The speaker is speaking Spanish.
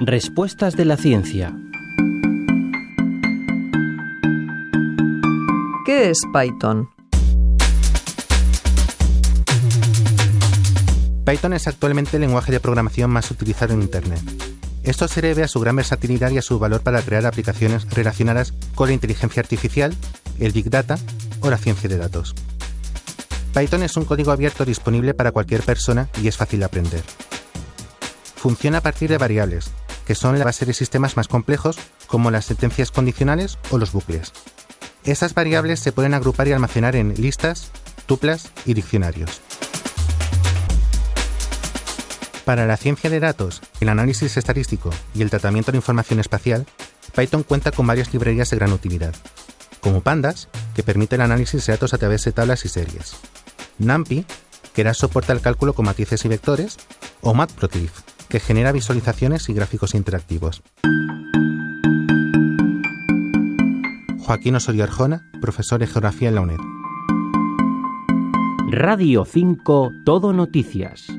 Respuestas de la ciencia. ¿Qué es Python? Python es actualmente el lenguaje de programación más utilizado en Internet. Esto se debe a su gran versatilidad y a su valor para crear aplicaciones relacionadas con la inteligencia artificial, el Big Data o la ciencia de datos. Python es un código abierto disponible para cualquier persona y es fácil de aprender. Funciona a partir de variables, que son la base de sistemas más complejos como las sentencias condicionales o los bucles. Estas variables se pueden agrupar y almacenar en listas, tuplas y diccionarios. Para la ciencia de datos, el análisis estadístico y el tratamiento de información espacial, Python cuenta con varias librerías de gran utilidad, como Pandas, que permite el análisis de datos a través de tablas y series, NumPy, que da soporte al cálculo con matices y vectores, o Matplotlib, que genera visualizaciones y gráficos interactivos. Joaquín Osorio Arjona, profesor de Geografía en la UNED. Radio 5 Todo Noticias.